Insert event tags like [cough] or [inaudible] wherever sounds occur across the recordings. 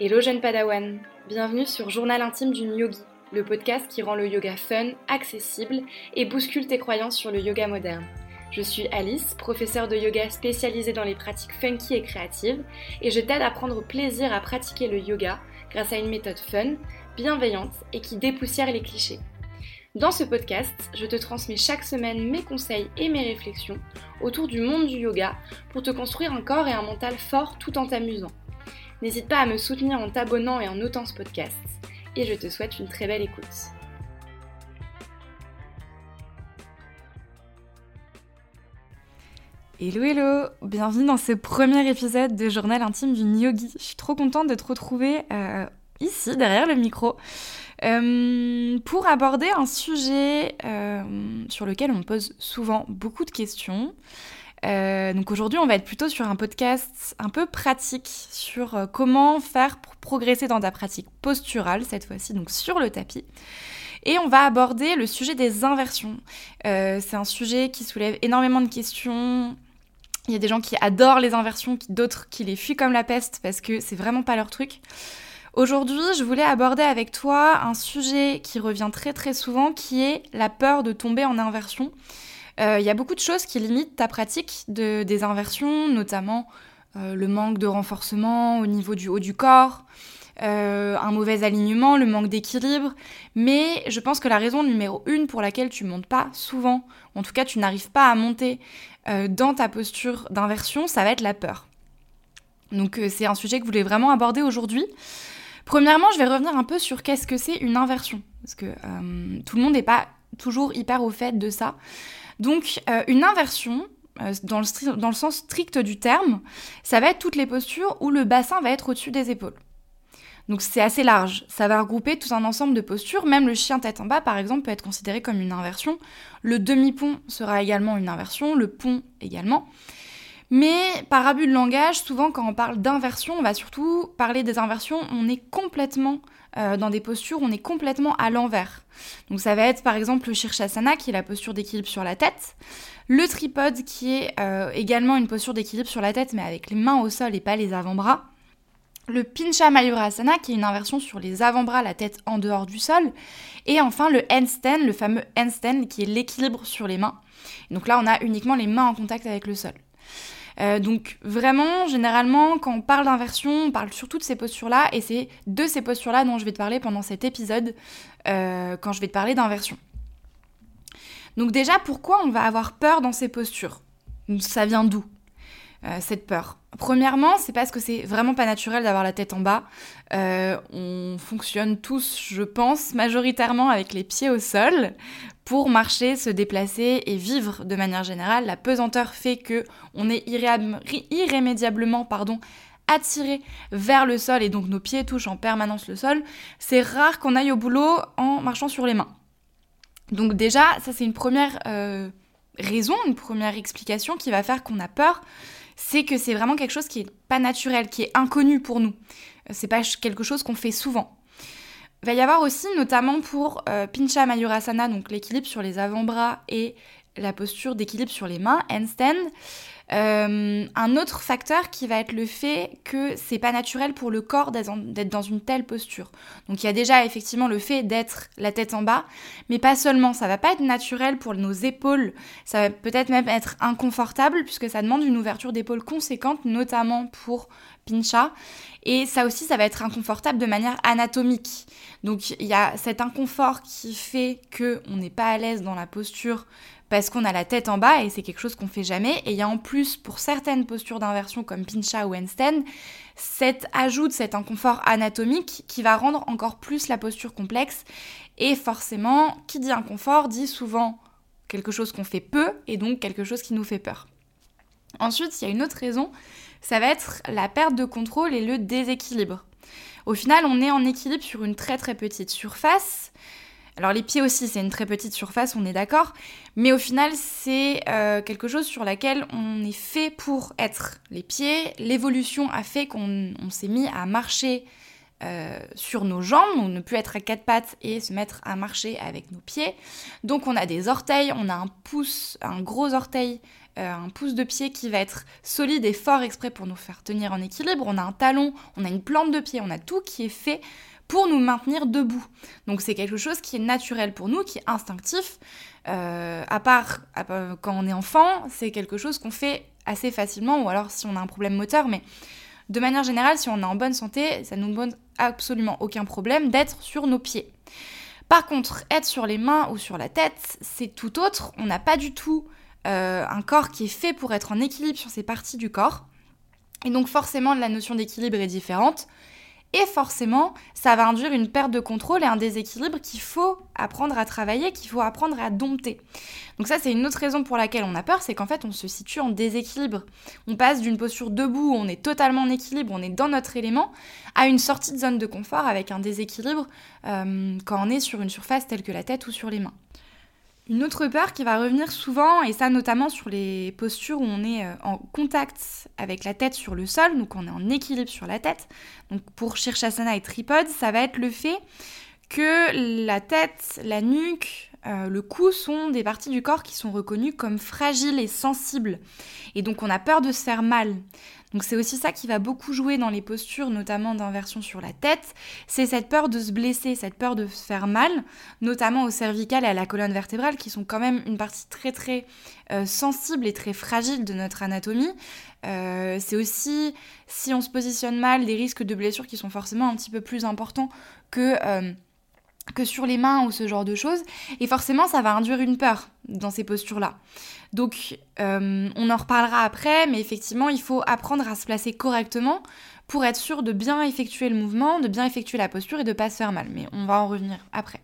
Hello jeune padawan, bienvenue sur Journal intime d'une yogi, le podcast qui rend le yoga fun, accessible et bouscule tes croyances sur le yoga moderne. Je suis Alice, professeure de yoga spécialisée dans les pratiques funky et créatives, et je t'aide à prendre plaisir à pratiquer le yoga grâce à une méthode fun, bienveillante et qui dépoussière les clichés. Dans ce podcast, je te transmets chaque semaine mes conseils et mes réflexions autour du monde du yoga pour te construire un corps et un mental fort tout en t'amusant. N'hésite pas à me soutenir en t'abonnant et en notant ce podcast. Et je te souhaite une très belle écoute. Hello hello, bienvenue dans ce premier épisode de Journal intime d'une yogi. Je suis trop contente de te retrouver euh, ici derrière le micro euh, pour aborder un sujet euh, sur lequel on pose souvent beaucoup de questions. Euh, donc aujourd'hui, on va être plutôt sur un podcast un peu pratique sur comment faire pour progresser dans ta pratique posturale, cette fois-ci donc sur le tapis. Et on va aborder le sujet des inversions. c'est un sujet qui soulève énormément de questions. Il y a des gens qui adorent les inversions, d'autres qui les fuient comme la peste parce que c'est vraiment pas leur truc. Aujourd'hui, je voulais aborder avec toi un sujet qui revient très très souvent, qui est la peur de tomber en inversion. Euh, il y a beaucoup de choses qui limitent ta pratique de, des inversions, notamment euh, le manque de renforcement au niveau du haut du corps, euh, un mauvais alignement, le manque d'équilibre. Mais je pense que la raison numéro une pour laquelle tu montes pas souvent, en tout cas tu n'arrives pas à monter dans ta posture d'inversion, ça va être la peur. Donc c'est un sujet que je voulais vraiment aborder aujourd'hui. Premièrement, je vais revenir un peu sur qu'est-ce que c'est une inversion, parce que tout le monde n'est pas toujours hyper au fait de ça. Donc, euh, une inversion, euh, dans, le dans le sens strict du terme, ça va être toutes les postures où le bassin va être au-dessus des épaules. Donc c'est assez large, ça va regrouper tout un ensemble de postures, même le chien tête en bas par exemple peut être considéré comme une inversion, le demi-pont sera également une inversion, le pont également. Mais par abus de langage, souvent quand on parle d'inversion, on va surtout parler des inversions, on est complètement euh, dans des postures, on est complètement à l'envers. Donc ça va être par exemple le Shirshasana qui est la posture d'équilibre sur la tête, le tripode qui est euh, également une posture d'équilibre sur la tête mais avec les mains au sol et pas les avant-bras. Le Pincha Mayurasana qui est une inversion sur les avant-bras, la tête en dehors du sol. Et enfin le handstand, le fameux handstand qui est l'équilibre sur les mains. Donc là on a uniquement les mains en contact avec le sol. Euh, donc vraiment, généralement, quand on parle d'inversion, on parle surtout de ces postures-là, et c'est de ces postures-là dont je vais te parler pendant cet épisode, euh, quand je vais te parler d'inversion. Donc déjà, pourquoi on va avoir peur dans ces postures? Ça vient d'où? Euh, cette peur Premièrement, c'est parce que c'est vraiment pas naturel d'avoir la tête en bas. on fonctionne tous, je pense, majoritairement avec les pieds au sol pour marcher, se déplacer et vivre de manière générale. La pesanteur fait que on est irrémédiablement pardon, attiré vers le sol et donc nos pieds touchent en permanence le sol. C'est rare qu'on aille au boulot en marchant sur les mains. Donc déjà, ça c'est une première euh, raison, une première explication qui va faire qu'on a peur, c'est que c'est vraiment quelque chose qui est pas naturel, qui est inconnu pour nous. C'est pas quelque chose qu'on fait souvent. Il va y avoir aussi, notamment pour euh, Pincha Mayurasana, donc l'équilibre sur les avant-bras et la posture d'équilibre sur les mains, handstand, euh, un autre facteur qui va être le fait que c'est pas naturel pour le corps d'être dans une telle posture. Donc il y a déjà effectivement le fait d'être la tête en bas, mais pas seulement, ça va pas être naturel pour nos épaules, ça va peut-être même être inconfortable puisque ça demande une ouverture d'épaule conséquente, notamment pour pincha. Et ça aussi, ça va être inconfortable de manière anatomique. Donc il y a cet inconfort qui fait que on n'est pas à l'aise dans la posture parce qu'on a la tête en bas et c'est quelque chose qu'on fait jamais. Et il y a en plus, pour certaines postures d'inversion comme pincha ou handstand, cet ajout de cet inconfort anatomique qui va rendre encore plus la posture complexe. Et forcément, qui dit inconfort dit souvent quelque chose qu'on fait peu et donc quelque chose qui nous fait peur. Ensuite, il y a une autre raison, ça va être la perte de contrôle et le déséquilibre. Au final, on est en équilibre sur une très très petite surface. Alors les pieds aussi, c'est une très petite surface, on est d'accord, mais au final, c'est euh, quelque chose sur laquelle on est fait pour être. Les pieds, l'évolution a fait qu'on s'est mis à marcher euh, sur nos jambes, on ne peut être à quatre pattes et se mettre à marcher avec nos pieds. Donc on a des orteils, on a un pouce, un gros orteil euh, un pouce de pied qui va être solide et fort exprès pour nous faire tenir en équilibre. On a un talon, on a une plante de pied, on a tout qui est fait pour nous maintenir debout. Donc c'est quelque chose qui est naturel pour nous, qui est instinctif. Euh, à, part, quand on est enfant, c'est quelque chose qu'on fait assez facilement, ou alors si on a un problème moteur, mais de manière générale, si on est en bonne santé, ça nous pose absolument aucun problème d'être sur nos pieds. Par contre, être sur les mains ou sur la tête, c'est tout autre. On n'a pas du tout euh, un corps qui est fait pour être en équilibre sur ces parties du corps. Et donc forcément, la notion d'équilibre est différente. Et forcément, ça va induire une perte de contrôle et un déséquilibre qu'il faut apprendre à travailler, qu'il faut apprendre à dompter. Donc ça, c'est une autre raison pour laquelle on a peur, c'est qu'en fait, on se situe en déséquilibre. On passe d'une posture debout où on est totalement en équilibre, on est dans notre élément, à une sortie de zone de confort avec un déséquilibre euh, quand on est sur une surface telle que la tête ou sur les mains. Une autre peur qui va revenir souvent, et ça notamment sur les postures où on est euh, en contact avec la tête sur le sol, donc on est en équilibre sur la tête. Donc pour Shirshasana et tripode, ça va être le fait que la tête, la nuque, euh, le cou sont des parties du corps qui sont reconnues comme fragiles et sensibles. Et donc on a peur de se faire mal. Donc c'est aussi ça qui va beaucoup jouer dans les postures, notamment d'inversion sur la tête, c'est cette peur de se blesser, cette peur de se faire mal, notamment au cervical et à la colonne vertébrale, qui sont quand même une partie très très euh, sensible et très fragile de notre anatomie. Euh, c'est aussi, si on se positionne mal, des risques de blessures qui sont forcément un petit peu plus importants que... que sur les mains ou ce genre de choses. Et forcément, ça va induire une peur dans ces postures-là. Donc, euh, on en reparlera après, mais effectivement, il faut apprendre à se placer correctement pour être sûr de bien effectuer le mouvement, de bien effectuer la posture et de pas se faire mal. Mais on va en revenir après.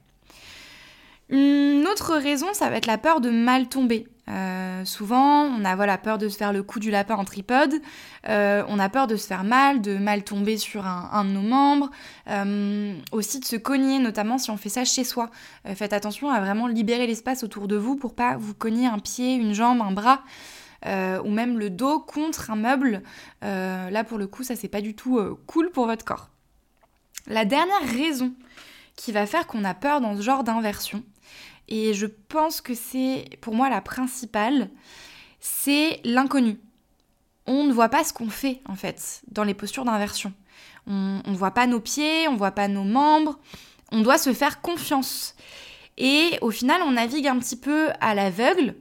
Une autre raison, ça va être la peur de mal tomber. Euh, souvent, on a voilà, peur de se faire le coup du lapin en tripode, euh, on a peur de se faire mal, de mal tomber sur un, de nos membres, euh, aussi de se cogner, notamment si on fait ça chez soi. faites attention à vraiment libérer l'espace autour de vous pour pas vous cogner un pied, une jambe, un bras. ou même le dos contre un meuble. là, pour le coup, ça c'est pas du tout cool pour votre corps. La dernière raison qui va faire qu'on a peur dans ce genre d'inversion, et je pense que c'est pour moi la principale, c'est l'inconnu. On ne voit pas ce qu'on fait en fait dans les postures d'inversion. On ne voit pas nos pieds, on ne voit pas nos membres, on doit se faire confiance. Et au final, on navigue un petit peu à l'aveugle.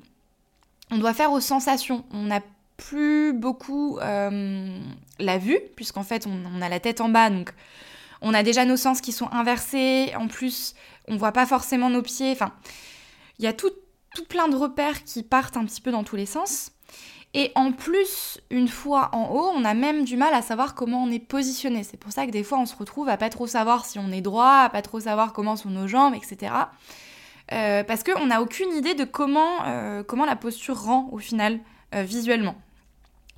On doit faire aux sensations. On n'a plus beaucoup euh, la vue, puisqu'en fait, on, on, a la tête en bas, donc on a déjà nos sens qui sont inversés. En plus, on voit pas forcément nos pieds. Enfin, il y a tout, plein de repères qui partent un petit peu dans tous les sens. Et en plus, une fois en haut, on a même du mal à savoir comment on est positionné. C'est pour ça que des fois, on se retrouve à pas trop savoir si on est droit, à pas trop savoir comment sont nos jambes, etc. Euh, parce qu'on n'a aucune idée de comment, euh, comment la posture rend au final euh, visuellement.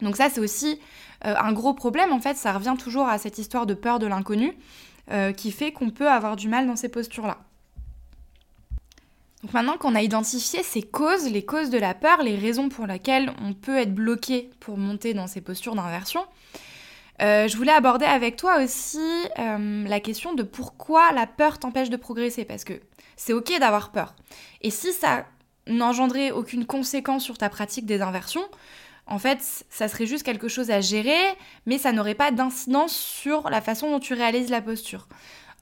Donc ça, c'est aussi un gros problème. En fait, ça revient toujours à cette histoire de peur de l'inconnu qui fait qu'on peut avoir du mal dans ces postures-là. Donc maintenant qu'on a identifié ces causes, les causes de la peur, les raisons pour lesquelles on peut être bloqué pour monter dans ces postures d'inversion, euh, je voulais aborder avec toi aussi euh, la question de pourquoi la peur t'empêche de progresser. Parce que c'est ok d'avoir peur. Et si ça n'engendrait aucune conséquence sur ta pratique des inversions, en fait, ça serait juste quelque chose à gérer, mais ça n'aurait pas d'incidence sur la façon dont tu réalises la posture.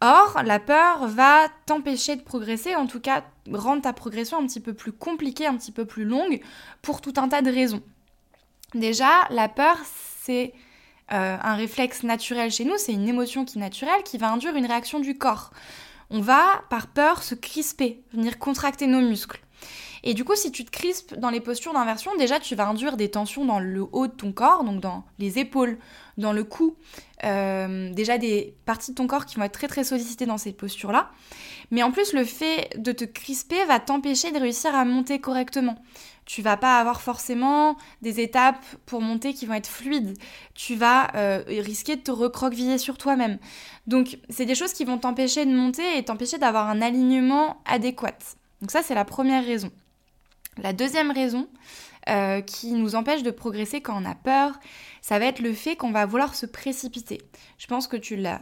Or, la peur va t'empêcher de progresser, en tout cas rendre ta progression un petit peu plus compliquée, un petit peu plus longue, pour tout un tas de raisons. Déjà, la peur, c'est euh, un réflexe naturel chez nous, c'est une émotion qui est naturelle, qui va induire une réaction du corps. On va, par peur, se crisper, venir contracter nos muscles. Et du coup, si tu te crispes dans les postures d'inversion, déjà tu vas induire des tensions dans le haut de ton corps, donc dans les épaules, dans le cou, euh, déjà des parties de ton corps qui vont être très très sollicitées dans ces postures-là. Mais en plus, le fait de te crisper va t'empêcher de réussir à monter correctement. Tu vas pas avoir forcément des étapes pour monter qui vont être fluides. Tu vas euh, risquer de te recroqueviller sur toi-même. Donc, c'est des choses qui vont t'empêcher de monter et t'empêcher d'avoir un alignement adéquat. Donc ça, c'est la première raison. La deuxième raison euh, qui nous empêche de progresser quand on a peur, ça va être le fait qu'on va vouloir se précipiter. Je pense que tu l'as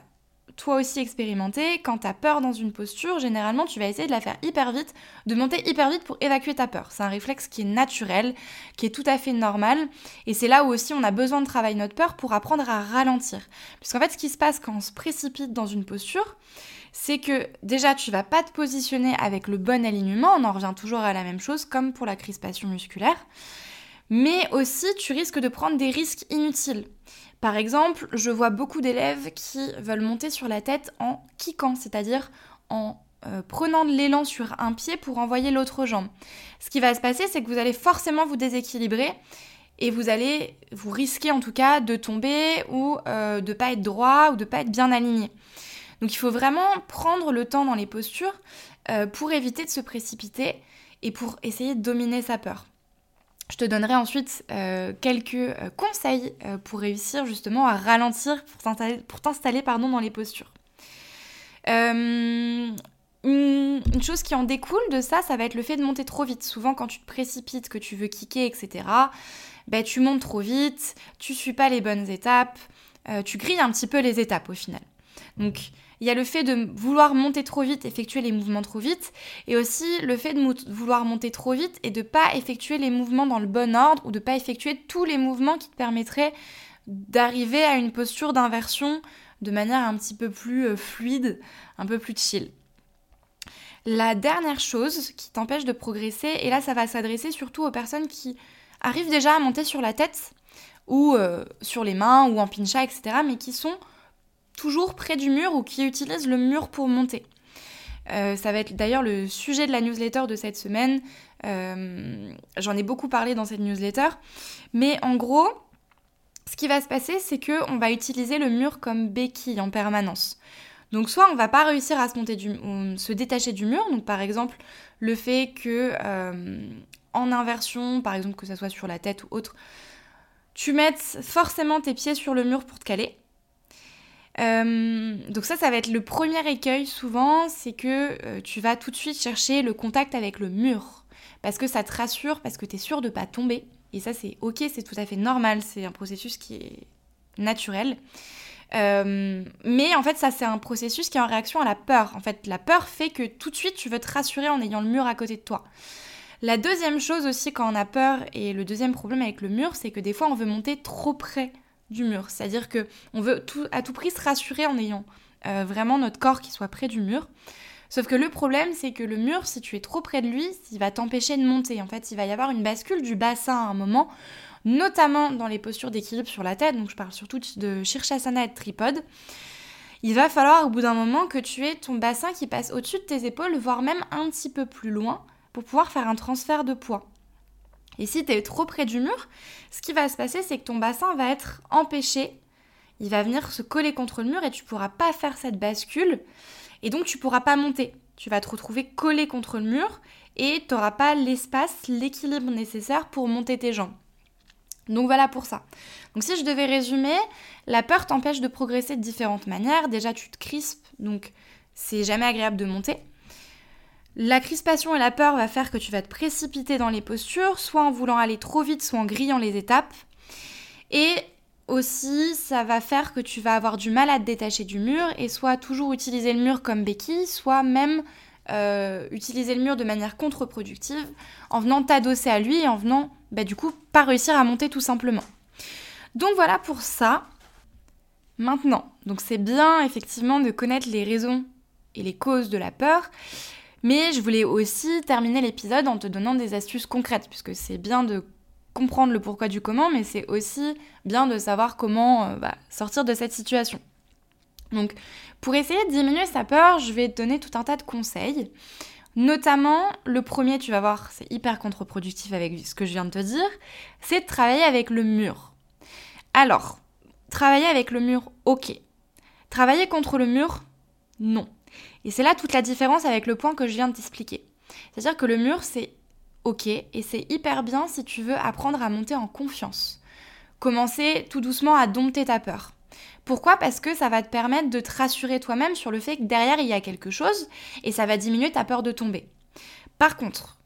toi aussi expérimenté, quand tu as peur dans une posture, généralement tu vas essayer de la faire hyper vite, de monter hyper vite pour évacuer ta peur. C'est un réflexe qui est naturel, qui est tout à fait normal, et c'est là où aussi on a besoin de travailler notre peur pour apprendre à ralentir. Puisqu'en fait ce qui se passe quand on se précipite dans une posture, c'est que déjà tu vas pas te positionner avec le bon alignement, on en revient toujours à la même chose comme pour la crispation musculaire, mais aussi tu risques de prendre des risques inutiles. Par exemple, je vois beaucoup d'élèves qui veulent monter sur la tête en kickant, c'est-à-dire en euh, prenant de l'élan sur un pied pour envoyer l'autre jambe. Ce qui va se passer, c'est que vous allez forcément vous déséquilibrer et vous allez vous risquer en tout cas de tomber ou euh, de pas être droit ou de pas être bien aligné. Donc il faut vraiment prendre le temps dans les postures euh, pour éviter de se précipiter et pour essayer de dominer sa peur. Je te donnerai ensuite euh, quelques euh, conseils pour réussir justement à ralentir, pour t'installer dans les postures. Une, chose qui en découle de ça, ça va être le fait de monter trop vite. Souvent quand tu te précipites, que tu veux kicker, etc., ben, tu montes trop vite, tu suis pas les bonnes étapes, tu grilles un petit peu les étapes au final. Il y a le fait de vouloir monter trop vite, effectuer les mouvements trop vite, et aussi le fait de vouloir monter trop vite et de pas effectuer les mouvements dans le bon ordre ou de pas effectuer tous les mouvements qui te permettraient d'arriver à une posture d'inversion de manière un petit peu plus euh, fluide, un peu plus chill. La dernière chose qui t'empêche de progresser, et là ça va s'adresser surtout aux personnes qui arrivent déjà à monter sur la tête ou euh, sur les mains ou en pincha, etc., mais qui sont toujours près du mur ou qui utilisent le mur pour monter. Euh, ça va être d'ailleurs le sujet de la newsletter de cette semaine. Euh, j'en ai beaucoup parlé dans cette newsletter. Mais en gros, ce qui va se passer, c'est qu'on va utiliser le mur comme béquille en permanence. Donc soit on va pas réussir à se, monter du, se détacher du mur, donc par exemple le fait que euh, en inversion, par exemple que ça soit sur la tête ou autre, tu mettes forcément tes pieds sur le mur pour te caler. Euh, donc ça, ça va être le premier écueil souvent, c'est que euh, tu vas tout de suite chercher le contact avec le mur. Parce que ça te rassure, parce que tu es sûr de pas tomber. Et ça, c'est ok, c'est tout à fait normal, c'est un processus qui est naturel. Euh, mais en fait, ça, c'est un processus qui est en réaction à la peur. En fait, la peur fait que tout de suite, tu veux te rassurer en ayant le mur à côté de toi. La deuxième chose aussi quand on a peur, et le deuxième problème avec le mur, c'est que des fois, on veut monter trop près du mur. C'est-à-dire que on veut tout, à tout prix se rassurer en ayant euh, vraiment notre corps qui soit près du mur. Sauf que le problème, c'est que le mur, si tu es trop près de lui, il va t'empêcher de monter. En fait, il va y avoir une bascule du bassin à un moment, notamment dans les postures d'équilibre sur la tête. Donc, je parle surtout de Shirshasana et de tripode. Il va falloir au bout d'un moment que tu aies ton bassin qui passe au-dessus de tes épaules, voire même un petit peu plus loin, pour pouvoir faire un transfert de poids. Et si tu es trop près du mur, ce qui va se passer, c'est que ton bassin va être empêché. Il va venir se coller contre le mur et tu pourras pas faire cette bascule. Et donc tu pourras pas monter. Tu vas te retrouver collé contre le mur et tu n'auras pas l'espace, l'équilibre nécessaire pour monter tes jambes. Donc voilà pour ça. Donc si je devais résumer, la peur t'empêche de progresser de différentes manières. Déjà tu te crispes, donc c'est jamais agréable de monter. La crispation et la peur va faire que tu vas te précipiter dans les postures, soit en voulant aller trop vite, soit en grillant les étapes. Et aussi, ça va faire que tu vas avoir du mal à te détacher du mur et soit toujours utiliser le mur comme béquille, soit même euh, utiliser le mur de manière contre-productive en venant t'adosser à lui et en venant, bah, du coup, pas réussir à monter tout simplement. Donc voilà pour ça. Maintenant, donc c'est bien effectivement de connaître les raisons et les causes de la peur. Mais je voulais aussi terminer l'épisode en te donnant des astuces concrètes, puisque c'est bien de comprendre le pourquoi du comment, mais c'est aussi bien de savoir comment euh, bah, sortir de cette situation. Donc, pour essayer de diminuer sa peur, je vais te donner tout un tas de conseils. Notamment, le premier, tu vas voir, c'est hyper contre-productif avec ce que je viens de te dire, c'est de travailler avec le mur. Alors, travailler avec le mur, ok. Travailler contre le mur, non. Et c'est là toute la différence avec le point que je viens de t'expliquer. C'est-à-dire que le mur, c'est ok et c'est hyper bien si tu veux apprendre à monter en confiance. Commencer tout doucement à dompter ta peur. Pourquoi? Parce que ça va te permettre de te rassurer toi-même sur le fait que derrière il y a quelque chose et ça va diminuer ta peur de tomber. Par contre,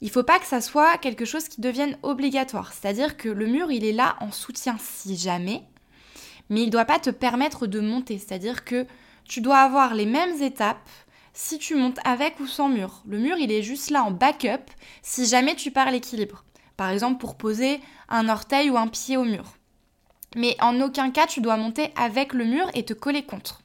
il faut pas que ça soit quelque chose qui devienne obligatoire. C'est-à-dire que le mur, il est là en soutien si jamais, mais il ne doit pas te permettre de monter. C'est-à-dire que tu dois avoir les mêmes étapes si tu montes avec ou sans mur. Le mur, il est juste là en backup si jamais tu perds l'équilibre. Par exemple, pour poser un orteil ou un pied au mur. Mais en aucun cas, tu dois monter avec le mur et te coller contre.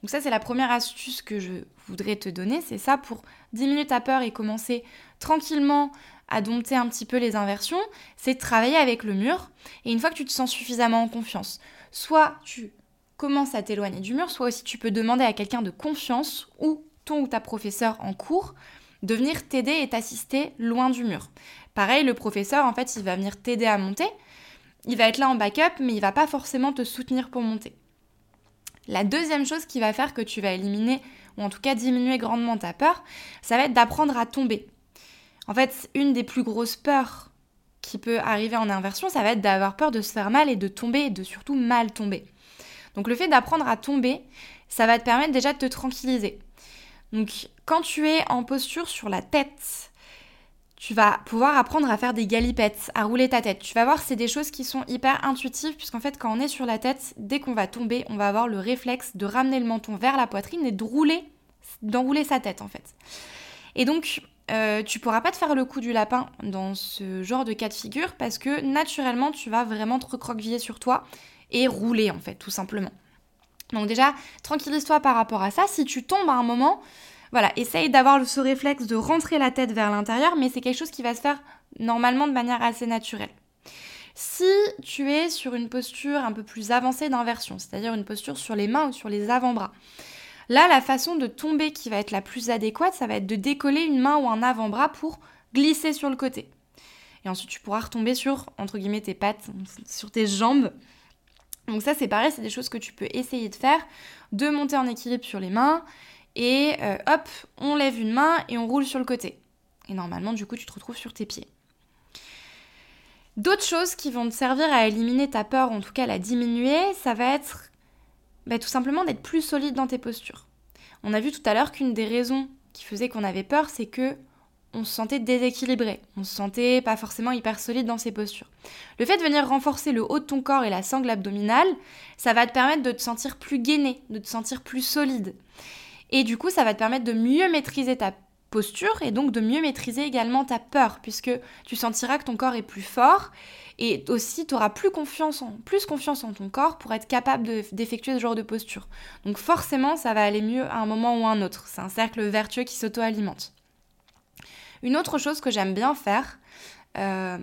Donc ça, c'est la première astuce que je voudrais te donner. C'est ça pour diminuer ta peur et commencer tranquillement à dompter un petit peu les inversions. C'est travailler avec le mur. Et une fois que tu te sens suffisamment en confiance, soit tu commences à t'éloigner du mur, soit aussi tu peux demander à quelqu'un de confiance ou ton ou ta professeur en cours de venir t'aider et t'assister loin du mur. Pareil, le professeur, en fait, il va venir t'aider à monter. Il va être là en backup, mais il va pas forcément te soutenir pour monter. La deuxième chose qui va faire que tu vas éliminer, ou en tout cas diminuer grandement ta peur, ça va être d'apprendre à tomber. En fait, une des plus grosses peurs qui peut arriver en inversion, ça va être d'avoir peur de se faire mal et de tomber et de surtout mal tomber. Donc le fait d'apprendre à tomber, ça va te permettre déjà de te tranquilliser. Donc quand tu es en posture sur la tête, tu vas pouvoir apprendre à faire des galipettes, à rouler ta tête. Tu vas voir, c'est des choses qui sont hyper intuitives, puisqu'en fait, quand on est sur la tête, dès qu'on va tomber, on va avoir le réflexe de ramener le menton vers la poitrine et de rouler, d'enrouler sa tête, en fait. Et donc, euh, tu pourras pas te faire le coup du lapin dans ce genre de cas de figure, parce que naturellement, tu vas vraiment te recroqueviller sur toi et rouler, en fait, tout simplement. Donc déjà, tranquillise-toi par rapport à ça. Si tu tombes à un moment, voilà, essaye d'avoir ce réflexe de rentrer la tête vers l'intérieur, mais c'est quelque chose qui va se faire normalement de manière assez naturelle. Si tu es sur une posture un peu plus avancée d'inversion, c'est-à-dire une posture sur les mains ou sur les avant-bras, là, la façon de tomber qui va être la plus adéquate, ça va être de décoller une main ou un avant-bras pour glisser sur le côté. Et ensuite, tu pourras retomber sur, entre guillemets, tes pattes, sur tes jambes. Donc ça, c'est pareil, c'est des choses que tu peux essayer de faire, de monter en équilibre sur les mains, et euh, hop, on lève une main et on roule sur le côté. Et normalement, du coup, tu te retrouves sur tes pieds. D'autres choses qui vont te servir à éliminer ta peur, en tout cas la diminuer, ça va être bah, tout simplement d'être plus solide dans tes postures. On a vu tout à l'heure qu'une des raisons qui faisait qu'on avait peur, c'est que on se sentait déséquilibré, on se sentait pas forcément hyper solide dans ses postures. Le fait de venir renforcer le haut de ton corps et la sangle abdominale, ça va te permettre de te sentir plus gainé, de te sentir plus solide. Et du coup, ça va te permettre de mieux maîtriser ta posture et donc de mieux maîtriser également ta peur, puisque tu sentiras que ton corps est plus fort et aussi tu auras plus confiance, en, plus confiance en ton corps pour être capable d'effectuer ce genre de posture. Donc forcément, ça va aller mieux à un moment ou à un autre. C'est un cercle vertueux qui s'auto-alimente. Une autre chose que j'aime bien faire, euh,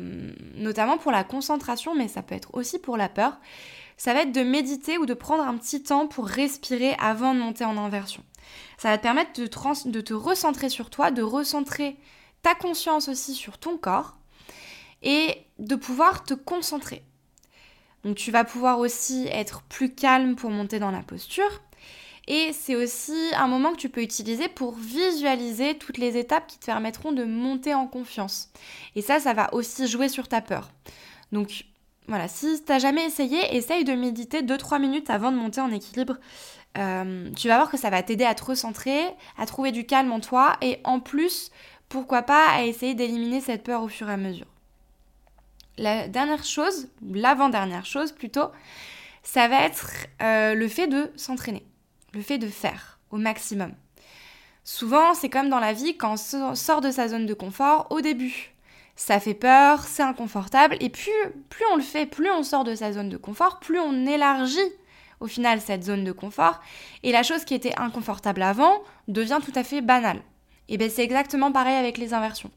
notamment pour la concentration, mais ça peut être aussi pour la peur, ça va être de méditer ou de prendre un petit temps pour respirer avant de monter en inversion. Ça va te permettre de, de te recentrer sur toi, de recentrer ta conscience aussi sur ton corps et de pouvoir te concentrer. Donc tu vas pouvoir aussi être plus calme pour monter dans la posture. Et c'est aussi un moment que tu peux utiliser pour visualiser toutes les étapes qui te permettront de monter en confiance. Et ça, ça va aussi jouer sur ta peur. Donc voilà, si tu n'as jamais essayé, essaye de méditer 2-3 minutes avant de monter en équilibre euh, tu vas voir que ça va t'aider à te recentrer, à trouver du calme en toi et en plus, pourquoi pas, à essayer d'éliminer cette peur au fur et à mesure. La dernière chose, l'avant-dernière chose plutôt, ça va être euh, le fait de s'entraîner, le fait de faire au maximum. Souvent, c'est comme dans la vie, quand on sort de sa zone de confort, au début, ça fait peur, c'est inconfortable, et plus, plus on le fait, plus on sort de sa zone de confort, plus on élargit au final cette zone de confort, et la chose qui était inconfortable avant devient tout à fait banale. Et bien c'est exactement pareil avec les inversions.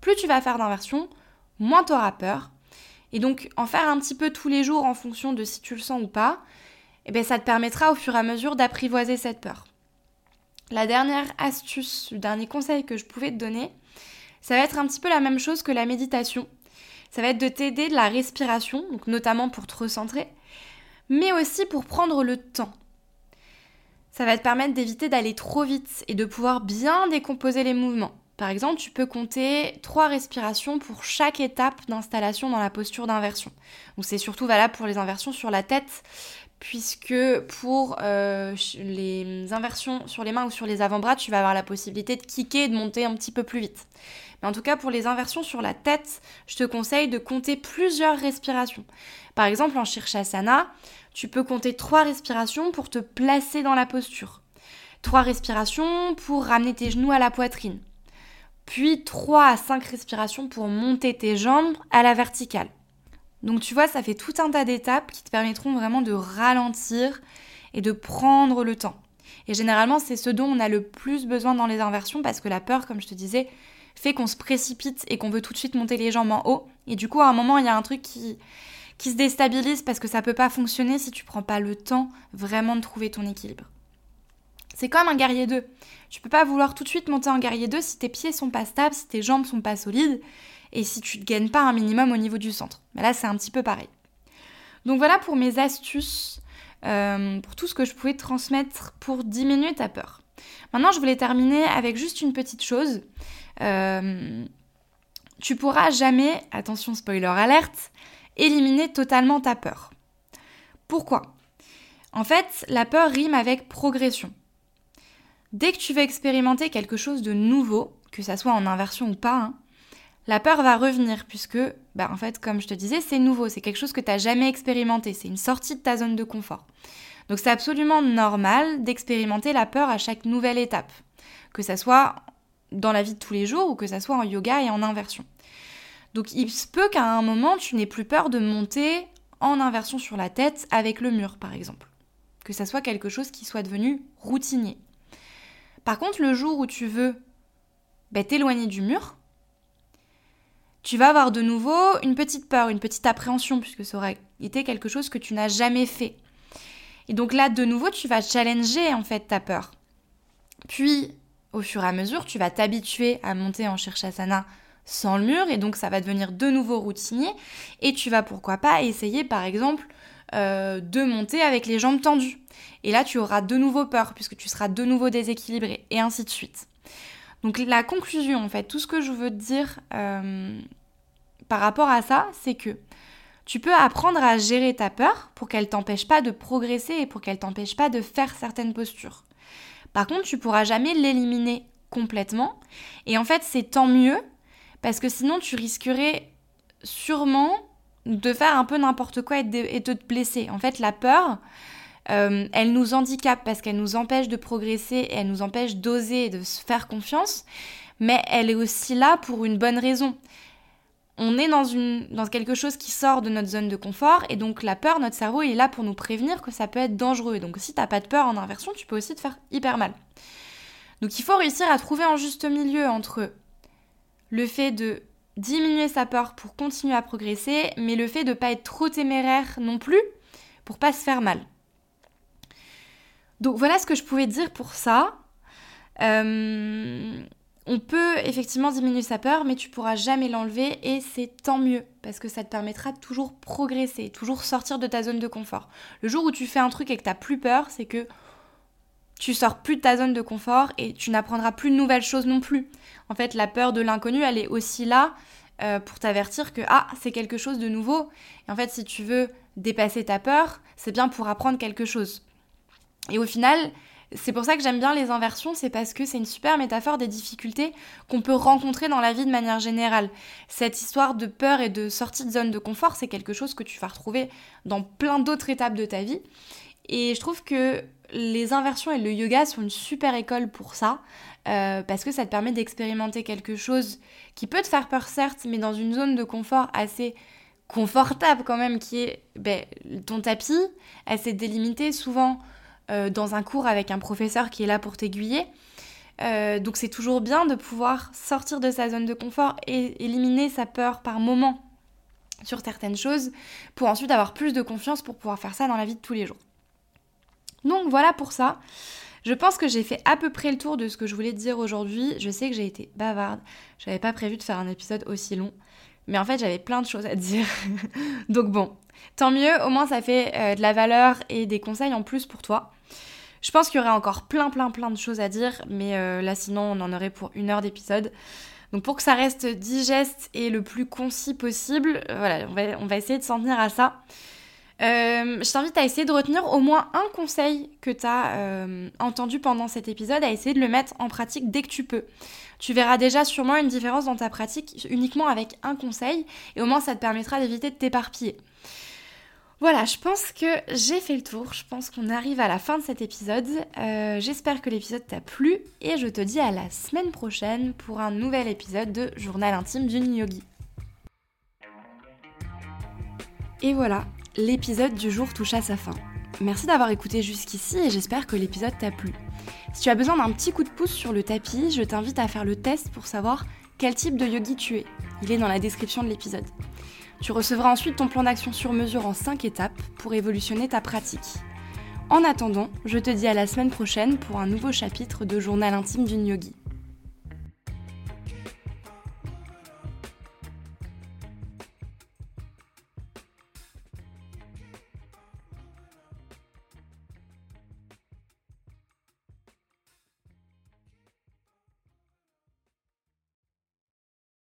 Plus tu vas faire d'inversions, moins tu auras peur, et donc en faire un petit peu tous les jours en fonction de si tu le sens ou pas, et bien ça te permettra au fur et à mesure d'apprivoiser cette peur. La dernière astuce, le dernier conseil que je pouvais te donner, ça va être un petit peu la même chose que la méditation. Ça va être de t'aider de la respiration, donc notamment pour te recentrer, mais aussi pour prendre le temps. Ça va te permettre d'éviter d'aller trop vite et de pouvoir bien décomposer les mouvements. Par exemple, tu peux compter trois respirations pour chaque étape d'installation dans la posture d'inversion. Donc c'est surtout valable pour les inversions sur la tête, puisque pour euh, les inversions sur les mains ou sur les avant-bras, tu vas avoir la possibilité de kicker et de monter un petit peu plus vite. Mais en tout cas, pour les inversions sur la tête, je te conseille de compter plusieurs respirations. Par exemple, en Shirshasana, tu peux compter trois respirations pour te placer dans la posture. Trois respirations pour ramener tes genoux à la poitrine. Puis 3 à 5 respirations pour monter tes jambes à la verticale. Donc tu vois, ça fait tout un tas d'étapes qui te permettront vraiment de ralentir et de prendre le temps. Et généralement, c'est ce dont on a le plus besoin dans les inversions parce que la peur, comme je te disais, fait qu'on se précipite et qu'on veut tout de suite monter les jambes en haut. Et du coup, à un moment, il y a un truc qui, qui se déstabilise parce que ça peut pas fonctionner si tu prends pas le temps vraiment de trouver ton équilibre. C'est comme un guerrier 2. Tu peux pas vouloir tout de suite monter en guerrier 2 si tes pieds sont pas stables, si tes jambes sont pas solides et si tu ne gagnes pas un minimum au niveau du centre. Mais là, c'est un petit peu pareil. Donc voilà pour mes astuces, euh, pour tout ce que je pouvais transmettre pour diminuer ta peur. Maintenant, je voulais terminer avec juste une petite chose. Euh, tu pourras jamais, attention spoiler alerte, éliminer totalement ta peur. Pourquoi? En fait, la peur rime avec progression. Dès que tu veux expérimenter quelque chose de nouveau, que ça soit en inversion ou pas, hein, la peur va revenir puisque, bah, en fait, comme je te disais, c'est nouveau, c'est quelque chose que tu n'as jamais expérimenté, c'est une sortie de ta zone de confort. Donc c'est absolument normal d'expérimenter la peur à chaque nouvelle étape, que ça soit dans la vie de tous les jours ou que ça soit en yoga et en inversion. Donc il se peut qu'à un moment, tu n'aies plus peur de monter en inversion sur la tête avec le mur, par exemple. Que ça soit quelque chose qui soit devenu routinier. Par contre, le jour où tu veux bah, t'éloigner du mur, tu vas avoir de nouveau une petite peur, une petite appréhension, puisque ça aurait été quelque chose que tu n'as jamais fait. Et donc là, de nouveau, tu vas challenger en fait ta peur. Puis, au fur et à mesure, tu vas t'habituer à monter en Shirshasana sans le mur, et donc ça va devenir de nouveau routinier. Et tu vas pourquoi pas essayer, par exemple, euh, de monter avec les jambes tendues. Et là, tu auras de nouveau peur, puisque tu seras de nouveau déséquilibré, et ainsi de suite. Donc la conclusion, en fait, tout ce que je veux te dire euh, par rapport à ça, c'est que tu peux apprendre à gérer ta peur pour qu'elle t'empêche pas de progresser et pour qu'elle t'empêche pas de faire certaines postures. Par contre, tu pourras jamais l'éliminer complètement. Et en fait, c'est tant mieux parce que sinon, tu risquerais sûrement de faire un peu n'importe quoi et de, te blesser. En fait, la peur, euh, elle nous handicape parce qu'elle nous empêche de progresser et elle nous empêche d'oser et de se faire confiance. Mais elle est aussi là pour une bonne raison on est dans, quelque chose qui sort de notre zone de confort et donc la peur, notre cerveau est là pour nous prévenir que ça peut être dangereux. Et donc si t'as pas de peur en inversion, tu peux aussi te faire hyper mal. Donc il faut réussir à trouver un juste milieu entre le fait de diminuer sa peur pour continuer à progresser, mais le fait de pas être trop téméraire non plus pour pas se faire mal. Donc voilà ce que je pouvais dire pour ça. Euh, on peut effectivement diminuer sa peur, mais tu pourras jamais l'enlever et c'est tant mieux parce que ça te permettra de toujours progresser, toujours sortir de ta zone de confort. Le jour où tu fais un truc et que tu n'as plus peur, c'est que tu sors plus de ta zone de confort et tu n'apprendras plus de nouvelles choses non plus. En fait, la peur de l'inconnu, elle est aussi là euh, pour t'avertir que ah, c'est quelque chose de nouveau. Et en fait, si tu veux dépasser ta peur, c'est bien pour apprendre quelque chose. Et au final, c'est pour ça que j'aime bien les inversions, c'est parce que c'est une super métaphore des difficultés qu'on peut rencontrer dans la vie de manière générale. Cette histoire de peur et de sortie de zone de confort, c'est quelque chose que tu vas retrouver dans plein d'autres étapes de ta vie. Et je trouve que les inversions et le yoga sont une super école pour ça, euh, parce que ça te permet d'expérimenter quelque chose qui peut te faire peur certes, mais dans une zone de confort assez confortable quand même, qui est ben, ton tapis, assez délimité souvent euh, dans un cours avec un professeur qui est là pour t'aiguiller. Euh, donc c'est toujours bien de pouvoir sortir de sa zone de confort et éliminer sa peur par moment sur certaines choses pour ensuite avoir plus de confiance pour pouvoir faire ça dans la vie de tous les jours. Donc voilà pour ça. Je pense que j'ai fait à peu près le tour de ce que je voulais dire aujourd'hui. Je sais que j'ai été bavarde. J'avais pas prévu de faire un épisode aussi long. Mais en fait, j'avais plein de choses à dire. [laughs] Donc bon, tant mieux. Au moins, ça fait euh, de la valeur et des conseils en plus pour toi. Je pense qu'il y aurait encore plein, plein, plein de choses à dire, mais euh, là, sinon, on en aurait pour une heure d'épisode. Donc, pour que ça reste digeste et le plus concis possible, euh, voilà, on va, essayer de s'en tenir à ça. Euh, je t'invite à essayer de retenir au moins un conseil que tu as entendu pendant cet épisode, à essayer de le mettre en pratique dès que tu peux. Tu verras déjà sûrement une différence dans ta pratique uniquement avec un conseil, et au moins ça te permettra d'éviter de t'éparpiller. Voilà, je pense que j'ai fait le tour. Je pense qu'on arrive à la fin de cet épisode. Euh, j'espère que l'épisode t'a plu et je te dis à la semaine prochaine pour un nouvel épisode de Journal intime d'une yogi. Et voilà, l'épisode du jour touche à sa fin. Merci d'avoir écouté jusqu'ici et j'espère que l'épisode t'a plu. Si tu as besoin d'un petit coup de pouce sur le tapis, je t'invite à faire le test pour savoir quel type de yogi tu es. Il est dans la description de l'épisode. Tu recevras ensuite ton plan d'action sur mesure en 5 étapes pour évolutionner ta pratique. En attendant, je te dis à la semaine prochaine pour un nouveau chapitre de Journal intime d'une yogi.